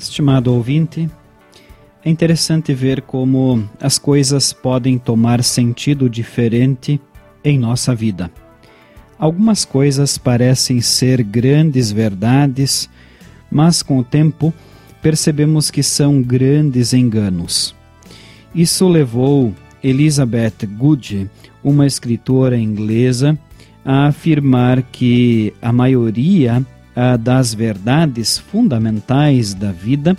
Estimado ouvinte, é interessante ver como as coisas podem tomar sentido diferente em nossa vida. Algumas coisas parecem ser grandes verdades, mas com o tempo percebemos que são grandes enganos. Isso levou Elizabeth Good, uma escritora inglesa, a afirmar que a maioria das verdades fundamentais da vida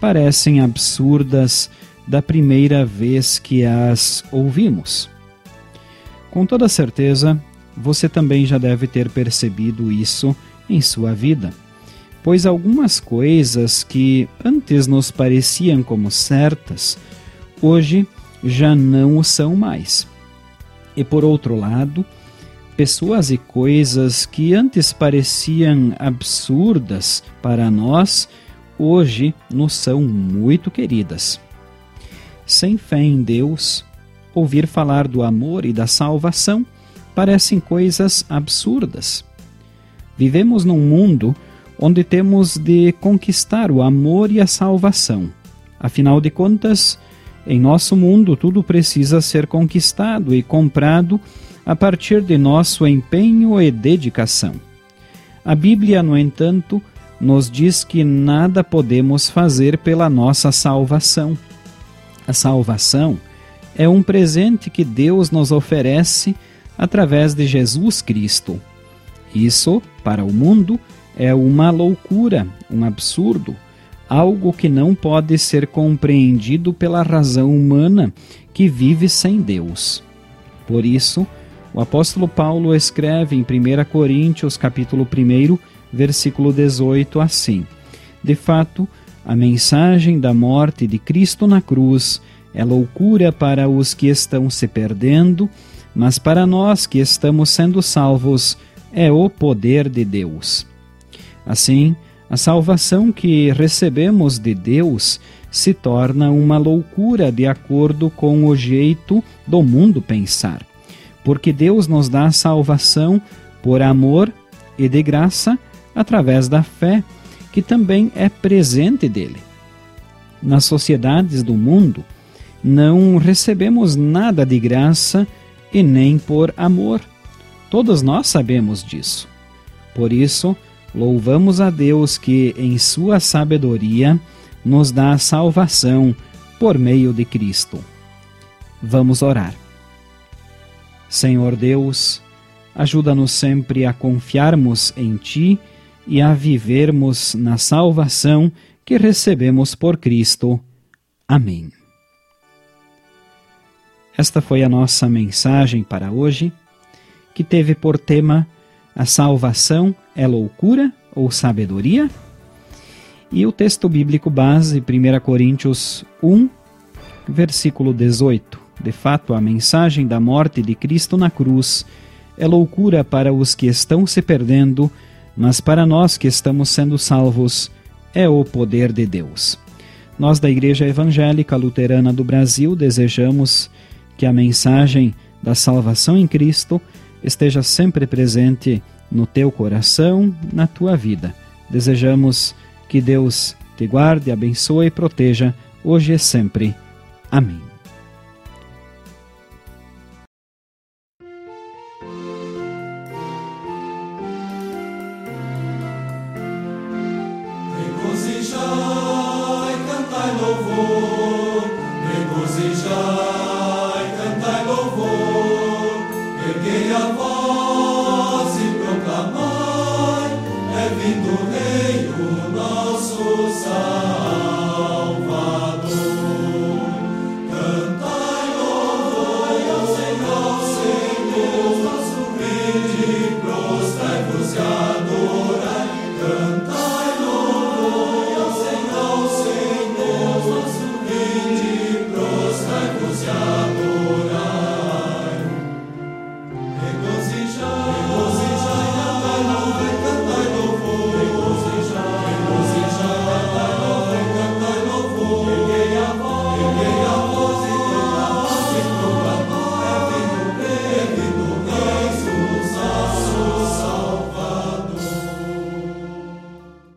parecem absurdas da primeira vez que as ouvimos. Com toda certeza, você também já deve ter percebido isso em sua vida, pois algumas coisas que antes nos pareciam como certas, hoje já não o são mais. E por outro lado, pessoas e coisas que antes pareciam absurdas para nós, hoje nos são muito queridas. Sem fé em Deus, ouvir falar do amor e da salvação parecem coisas absurdas. Vivemos num mundo onde temos de conquistar o amor e a salvação. Afinal de contas, em nosso mundo tudo precisa ser conquistado e comprado a partir de nosso empenho e dedicação. A Bíblia, no entanto, nos diz que nada podemos fazer pela nossa salvação. A salvação é um presente que Deus nos oferece através de Jesus Cristo. Isso, para o mundo, é uma loucura, um absurdo, algo que não pode ser compreendido pela razão humana que vive sem Deus. Por isso, o apóstolo Paulo escreve em 1 Coríntios, capítulo 1, versículo 18 assim: De fato, a mensagem da morte de Cristo na cruz é loucura para os que estão se perdendo, mas para nós que estamos sendo salvos é o poder de Deus. Assim, a salvação que recebemos de Deus se torna uma loucura de acordo com o jeito do mundo pensar porque Deus nos dá salvação por amor e de graça através da fé, que também é presente dele. Nas sociedades do mundo, não recebemos nada de graça e nem por amor. Todos nós sabemos disso. Por isso, louvamos a Deus que, em Sua sabedoria, nos dá salvação por meio de Cristo. Vamos orar. Senhor Deus, ajuda-nos sempre a confiarmos em Ti e a vivermos na salvação que recebemos por Cristo. Amém. Esta foi a nossa mensagem para hoje, que teve por tema A salvação é loucura ou sabedoria? E o texto bíblico base, 1 Coríntios 1, versículo 18. De fato, a mensagem da morte de Cristo na cruz é loucura para os que estão se perdendo, mas para nós que estamos sendo salvos é o poder de Deus. Nós da Igreja Evangélica Luterana do Brasil desejamos que a mensagem da salvação em Cristo esteja sempre presente no teu coração, na tua vida. Desejamos que Deus te guarde, abençoe e proteja hoje e sempre. Amém. Vindo Rei, o nosso Salvador.